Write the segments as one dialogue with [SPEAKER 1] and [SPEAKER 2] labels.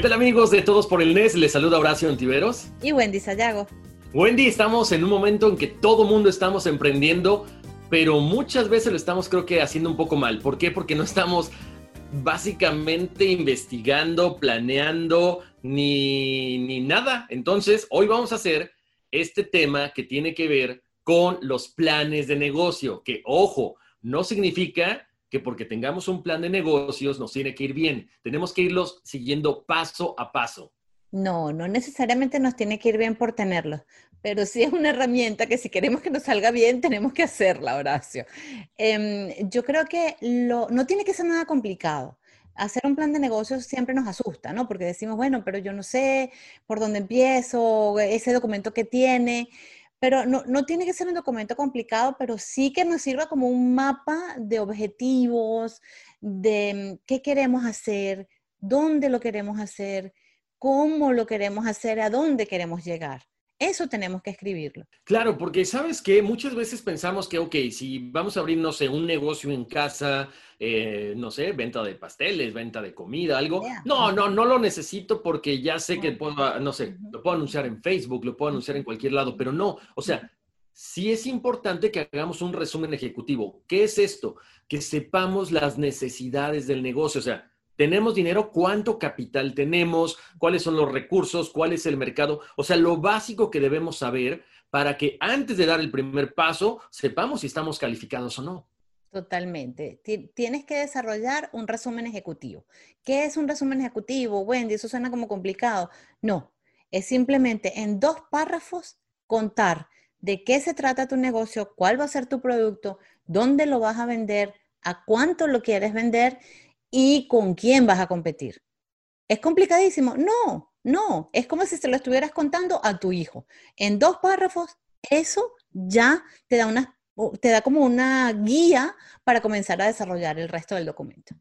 [SPEAKER 1] ¿Qué tal amigos de Todos por el NES? Les saluda Horacio Antiveros.
[SPEAKER 2] Y Wendy Sayago.
[SPEAKER 1] Wendy, estamos en un momento en que todo mundo estamos emprendiendo pero muchas veces lo estamos creo que haciendo un poco mal. ¿Por qué? Porque no estamos básicamente investigando, planeando, ni, ni nada. Entonces, hoy vamos a hacer este tema que tiene que ver con los planes de negocio, que ojo, no significa que porque tengamos un plan de negocios nos tiene que ir bien. Tenemos que irlos siguiendo paso a paso.
[SPEAKER 2] No, no necesariamente nos tiene que ir bien por tenerlos, pero sí es una herramienta que si queremos que nos salga bien, tenemos que hacerla, Horacio. Em, yo creo que lo, no tiene que ser nada complicado. Hacer un plan de negocios siempre nos asusta, ¿no? Porque decimos, bueno, pero yo no sé por dónde empiezo, ese documento que tiene, pero no, no tiene que ser un documento complicado, pero sí que nos sirva como un mapa de objetivos, de mm, qué queremos hacer, dónde lo queremos hacer cómo lo queremos hacer, a dónde queremos llegar. Eso tenemos que escribirlo.
[SPEAKER 1] Claro, porque sabes que muchas veces pensamos que, ok, si vamos a abrir, no sé, un negocio en casa, eh, no sé, venta de pasteles, venta de comida, algo. No, no, no lo necesito porque ya sé que puedo, no sé, lo puedo anunciar en Facebook, lo puedo anunciar en cualquier lado, pero no, o sea, sí es importante que hagamos un resumen ejecutivo. ¿Qué es esto? Que sepamos las necesidades del negocio, o sea, tenemos dinero, cuánto capital tenemos, cuáles son los recursos, cuál es el mercado, o sea, lo básico que debemos saber para que antes de dar el primer paso sepamos si estamos calificados o no.
[SPEAKER 2] Totalmente. Tienes que desarrollar un resumen ejecutivo. ¿Qué es un resumen ejecutivo, Wendy? Eso suena como complicado. No, es simplemente en dos párrafos contar de qué se trata tu negocio, cuál va a ser tu producto, dónde lo vas a vender, a cuánto lo quieres vender y con quién vas a competir. ¿Es complicadísimo? No, no. Es como si se lo estuvieras contando a tu hijo. En dos párrafos, eso ya te da, una, te da como una guía para comenzar a desarrollar el resto del documento.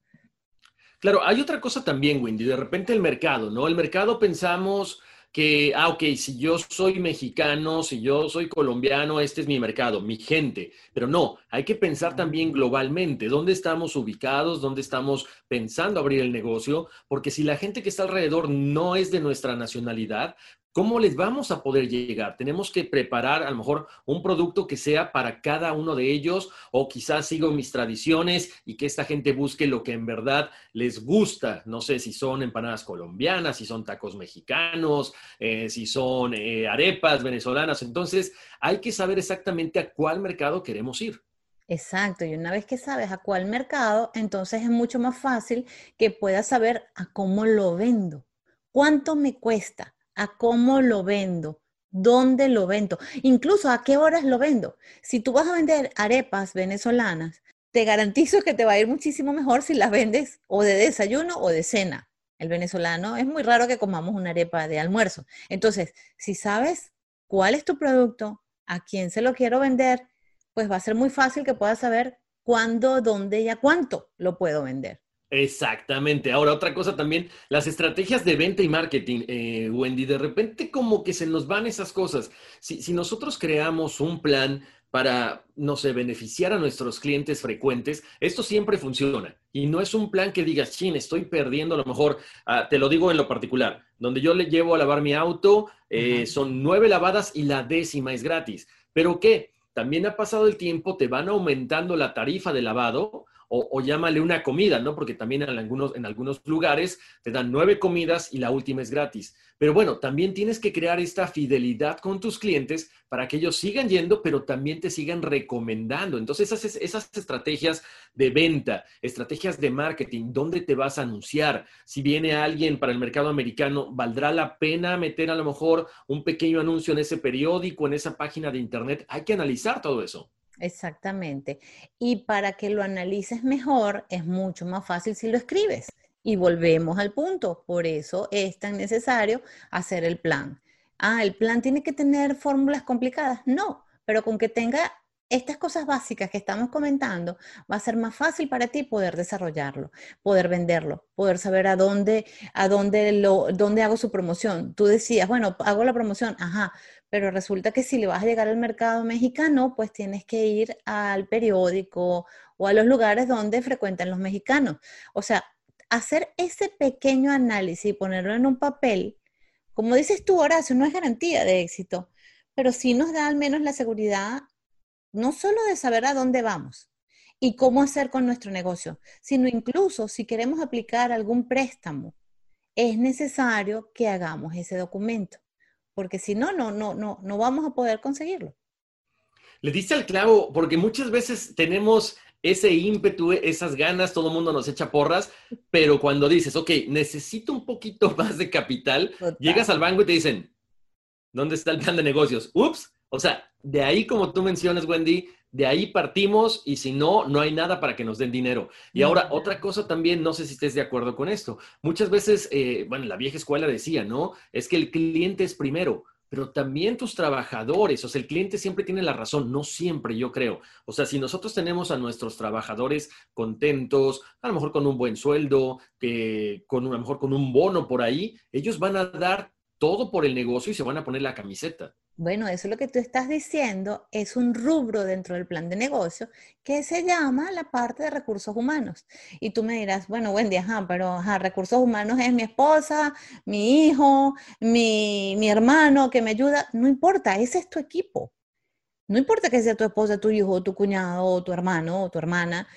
[SPEAKER 1] Claro, hay otra cosa también, Wendy. De repente el mercado, ¿no? El mercado pensamos que, ah, ok, si yo soy mexicano, si yo soy colombiano, este es mi mercado, mi gente. Pero no, hay que pensar también globalmente, dónde estamos ubicados, dónde estamos pensando abrir el negocio, porque si la gente que está alrededor no es de nuestra nacionalidad, ¿Cómo les vamos a poder llegar? Tenemos que preparar a lo mejor un producto que sea para cada uno de ellos o quizás sigo mis tradiciones y que esta gente busque lo que en verdad les gusta. No sé si son empanadas colombianas, si son tacos mexicanos, eh, si son eh, arepas venezolanas. Entonces hay que saber exactamente a cuál mercado queremos ir.
[SPEAKER 2] Exacto, y una vez que sabes a cuál mercado, entonces es mucho más fácil que puedas saber a cómo lo vendo, cuánto me cuesta, a cómo lo vendo, dónde lo vendo, incluso a qué horas lo vendo. Si tú vas a vender arepas venezolanas, te garantizo que te va a ir muchísimo mejor si las vendes o de desayuno o de cena. El venezolano es muy raro que comamos una arepa de almuerzo. Entonces, si sabes cuál es tu producto, a quién se lo quiero vender, pues va a ser muy fácil que puedas saber cuándo, dónde y a cuánto lo puedo vender.
[SPEAKER 1] Exactamente. Ahora, otra cosa también, las estrategias de venta y marketing, eh, Wendy, de repente como que se nos van esas cosas. Si, si, nosotros creamos un plan para, no sé, beneficiar a nuestros clientes frecuentes, esto siempre funciona. Y no es un plan que digas, chin, estoy perdiendo, a lo mejor, ah, te lo digo en lo particular, donde yo le llevo a lavar mi auto, eh, son nueve lavadas y la décima es gratis. ¿Pero qué? También ha pasado el tiempo, te van aumentando la tarifa de lavado o, llámale una comida, ¿no? Porque también en algunos, en algunos lugares te dan nueve comidas y la última es gratis. Pero bueno, también tienes que crear esta fidelidad con tus clientes para que ellos sigan yendo, pero también te sigan recomendando. Entonces, esas, esas estrategias de venta, estrategias de marketing, ¿dónde te vas a anunciar? Si viene alguien para el mercado americano, ¿valdrá la pena meter a lo mejor un pequeño anuncio en ese periódico, en esa página de internet? Hay que analizar todo eso.
[SPEAKER 2] Exactamente. Y para que lo analices mejor, es mucho más fácil si lo escribes. Y volvemos al punto. Por eso es tan necesario hacer el plan. Ah, el plan tiene que tener fórmulas complicadas. No, pero con que tenga estas cosas básicas que estamos comentando, va a ser más fácil para ti poder desarrollarlo, poder venderlo, poder saber a dónde, a dónde lo, dónde hago su promoción. Tú decías, bueno, hago la promoción, ajá, pero resulta que si le vas a llegar al mercado mexicano, pues tienes que ir al periódico o a los lugares donde frecuentan los mexicanos. O sea, hacer ese pequeño análisis y ponerlo en un papel, como dices tú, Horacio, no es garantía de éxito, pero sí nos da al menos la seguridad no solo de saber a dónde vamos y cómo hacer con nuestro negocio, sino incluso si queremos aplicar algún préstamo, es necesario que hagamos ese documento porque si no, no, no, no, no vamos a poder conseguirlo.
[SPEAKER 1] Le diste al clavo, porque muchas veces tenemos ese ímpetu, esas ganas, todo el mundo nos echa porras, pero cuando dices, ok, necesito un poquito más de capital, llegas al banco y te dicen, ¿dónde está el plan de negocios? Ups, o sea, de ahí como tú mencionas, Wendy, de ahí partimos y si no, no hay nada para que nos den dinero. Y ahora, otra cosa también, no sé si estés de acuerdo con esto. Muchas veces, eh, bueno, la vieja escuela decía, ¿no? Es que el cliente es primero, pero también tus trabajadores, o sea, el cliente siempre tiene la razón, no siempre yo creo. O sea, si nosotros tenemos a nuestros trabajadores contentos, a lo mejor con un buen sueldo, que con a lo mejor con un bono por ahí, ellos van a dar todo por el negocio y se van a poner la camiseta.
[SPEAKER 2] Bueno, eso es lo que tú estás diciendo, es un rubro dentro del plan de negocio que se llama la parte de recursos humanos. Y tú me dirás, bueno, Wendy, ajá, pero recursos humanos es mi esposa, mi hijo, mi, mi hermano que me ayuda. No importa, ese es tu equipo. No importa que sea tu esposa, tu hijo, tu cuñado, tu hermano o tu hermana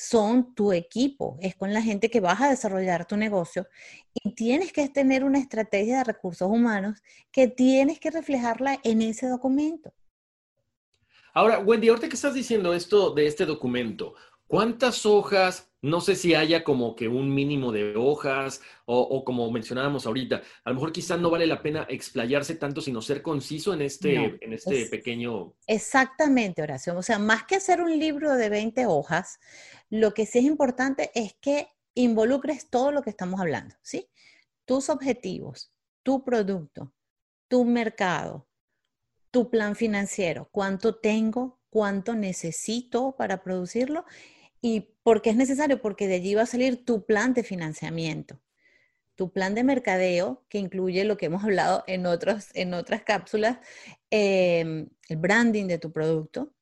[SPEAKER 2] son tu equipo, es con la gente que vas a desarrollar tu negocio y tienes que tener una estrategia de recursos humanos que tienes que reflejarla en ese documento.
[SPEAKER 1] Ahora, Wendy, ahorita que estás diciendo esto de este documento, ¿cuántas hojas? No sé si haya como que un mínimo de hojas o, como mencionábamos ahorita, a lo mejor quizás no vale la pena explayarse tanto, sino ser conciso en este, en este pequeño...
[SPEAKER 2] Exactamente, Horacio. O sea, más que hacer un libro de 20 hojas, lo que sí es importante es que involucres todo lo que estamos hablando, ¿sí? Tus objetivos, tu producto, tu mercado, tu plan financiero, cuánto tengo, cuánto necesito para producirlo y por qué es necesario, porque de allí va a salir tu plan de financiamiento, tu plan de mercadeo, que incluye lo que hemos hablado en, otros, en otras cápsulas, em, el branding de tu producto,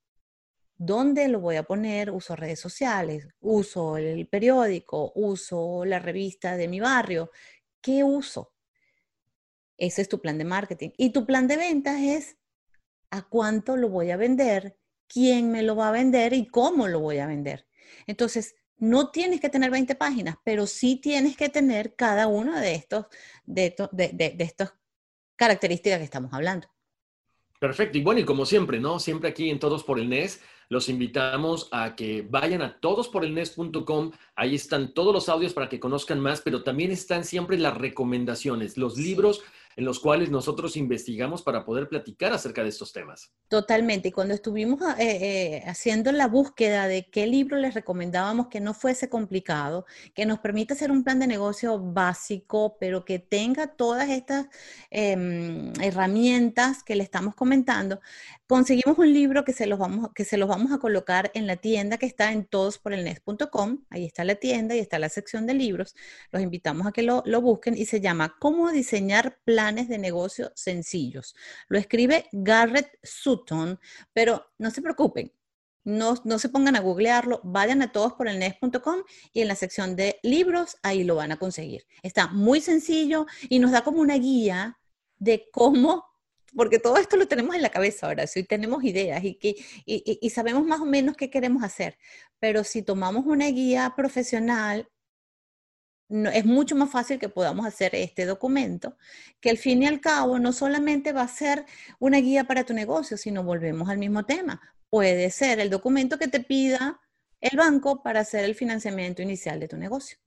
[SPEAKER 2] ¿Dónde lo voy a poner? Uso redes sociales, uso el periódico, uso la revista de mi barrio. ¿Qué uso? Ese es tu plan de marketing. Y tu plan de ventas es a cuánto lo voy a vender, quién me lo va a vender y cómo lo voy a vender. Entonces, no tienes que tener 20 páginas, pero sí tienes que tener cada una de estos, de, de estas características que estamos hablando.
[SPEAKER 1] Perfecto. Y bueno, y como siempre, ¿no? Siempre aquí en Todos por el NES los invitamos a que vayan a todosporelnes.com. Ahí están todos los audios para que conozcan más, pero también están siempre las recomendaciones, los libros en los cuales nosotros investigamos para poder platicar acerca de estos temas.
[SPEAKER 2] Totalmente. Y cuando estuvimos eh, eh, haciendo la búsqueda de qué libro les recomendábamos que no fuese complicado, que nos permita hacer un plan de negocio básico, pero que tenga todas estas em, herramientas que le estamos comentando, conseguimos un libro que se los vamos, que se los vamos a colocar en la tienda que está en todosporelnes.com. Ahí está la tienda y está la sección de libros. Los invitamos a que lo, lo busquen y se llama Cómo diseñar de negocio sencillos. Lo escribe Garrett Sutton, pero no se preocupen. No, no se pongan a googlearlo, vayan a todosporelnes.com y en la sección de libros ahí lo van a conseguir. Está muy sencillo y nos da como una guía de cómo porque todo esto lo tenemos en la cabeza ahora, si tenemos ideas y, que, y, sabemos más o menos qué queremos hacer, pero si tomamos una guía profesional, es mucho más fácil que podamos hacer este documento, que al fin y al cabo no solamente va a ser una guía para tu negocio, sino volvemos al mismo tema. Puede ser el documento que te pida el banco para hacer el financiamiento inicial de tu negocio.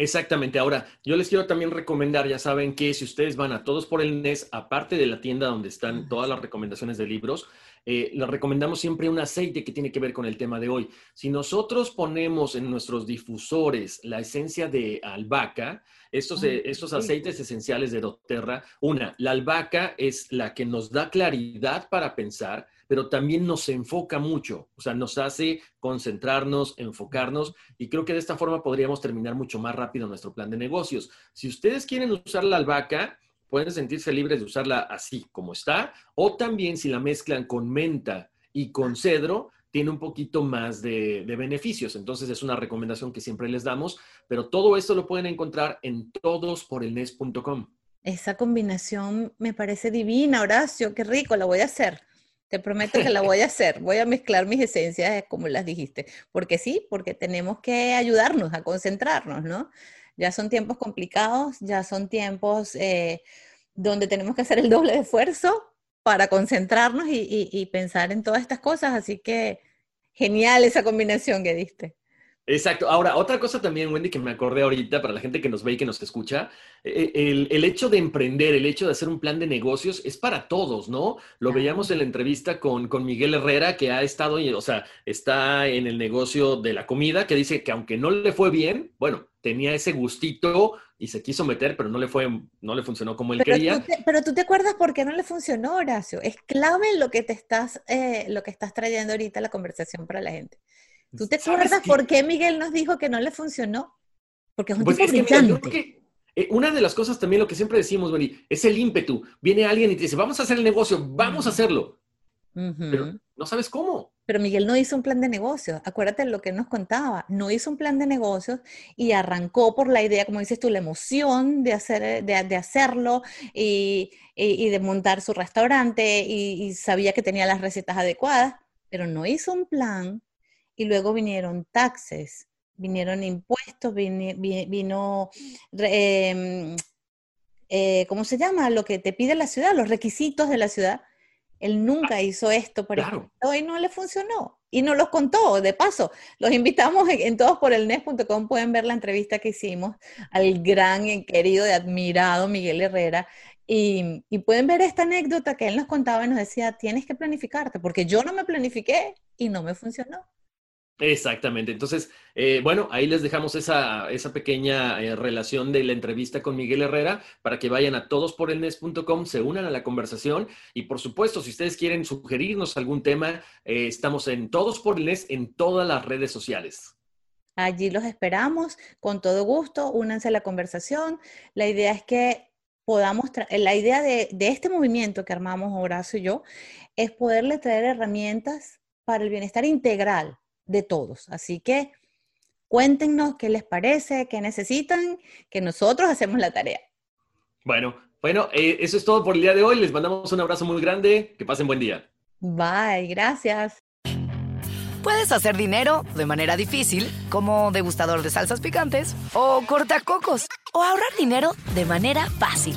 [SPEAKER 1] Exactamente. Ahora, yo les quiero también recomendar, ya saben que si ustedes van a todos por el NES, aparte de la tienda donde están todas las recomendaciones de libros, eh, les recomendamos siempre un aceite que tiene que ver con el tema de hoy. Si nosotros ponemos en nuestros difusores la esencia de albahaca, estos, eh, estos aceites esenciales de doTERRA, una, la albahaca es la que nos da claridad para pensar, pero también nos enfoca mucho, o sea, nos hace concentrarnos, enfocarnos y creo que de esta forma podríamos terminar mucho más rápido nuestro plan de negocios. Si ustedes quieren usar la albahaca, pueden sentirse libres de usarla así como está, o también si la mezclan con menta y con cedro, tiene un poquito más de, beneficios. Entonces es una recomendación que siempre les damos, pero todo esto lo pueden encontrar en todosporelnes.com.
[SPEAKER 2] Esa combinación me parece divina, Horacio, qué rico, la voy a hacer. Te prometo que la voy a hacer. Voy a mezclar mis esencias eh, como las dijiste. Porque sí, porque tenemos que ayudarnos a concentrarnos, ¿no? Ya son tiempos complicados, ya son tiempos eh, donde tenemos que hacer el doble de esfuerzo para concentrarnos y pensar en todas estas cosas. Así que genial esa combinación que diste.
[SPEAKER 1] Exacto. Ahora, otra cosa también, Wendy, que me acordé ahorita para la gente que nos ve y que nos escucha, eh, el, el, hecho de emprender, el hecho de hacer un plan de negocios es para todos, ¿no? Lo veíamos en la entrevista con, con Miguel Herrera, que ha estado, o sea, está en el negocio de la comida, que dice que aunque no le fue bien, bueno, tenía ese gustito y se quiso meter, pero no le fue, no le funcionó como él quería.
[SPEAKER 2] pero tú te acuerdas por qué no le funcionó, Horacio. Es clave lo que te estás, eh, lo que estás trayendo ahorita la conversación para la gente. ¿Tú te acuerdas por qué Miguel nos dijo que no le funcionó? Porque es un pues tipo
[SPEAKER 1] que, eh, una de las cosas también lo que siempre decimos, Benny, es el ímpetu. Viene alguien y te dice, vamos a hacer el negocio, vamos a hacerlo. Pero no sabes cómo.
[SPEAKER 2] Pero Miguel no hizo un plan de negocios. Acuérdate de lo que él nos contaba. No hizo un plan de negocios y arrancó por la idea, como dices tú, la emoción de, hacer, de, hacerlo y, de montar su restaurante y, y sabía que tenía las recetas adecuadas, pero no hizo un plan y luego vinieron taxes, vinieron impuestos, vino, em, eh, ¿cómo se llama? Lo que te pide la ciudad, los requisitos de la ciudad. Él nunca ah, hizo esto, por ejemplo, y no le funcionó. Y nos los contó, de paso. Los invitamos en, todos por el nes.com, pueden ver la entrevista que hicimos al gran, querido y admirado Miguel Herrera. Y, y, pueden ver esta anécdota que él nos contaba y nos decía, tienes que planificarte, porque yo no me planifiqué y no me funcionó.
[SPEAKER 1] Exactamente. Entonces, eh, bueno, ahí les dejamos esa, esa pequeña eh, relación de la entrevista con Miguel Herrera para que vayan a todosporelnes.com, se unan a la conversación y por supuesto, si ustedes quieren sugerirnos algún tema, eh, estamos en Todos por el Nes en todas las redes sociales.
[SPEAKER 2] Allí los esperamos con todo gusto, únanse a la conversación. La idea es que podamos, la idea de, de este movimiento que armamos Horacio y yo es poderle traer herramientas para el bienestar integral de todos. Así que cuéntenos qué les parece, qué necesitan, que nosotros hacemos la tarea.
[SPEAKER 1] Bueno, bueno, eh, eso es todo por el día de hoy. Les mandamos un abrazo muy grande. Que pasen buen día.
[SPEAKER 2] Bye, gracias.
[SPEAKER 3] Puedes hacer dinero de manera difícil, como degustador de salsas picantes, o cortacocos, o ahorrar dinero de manera fácil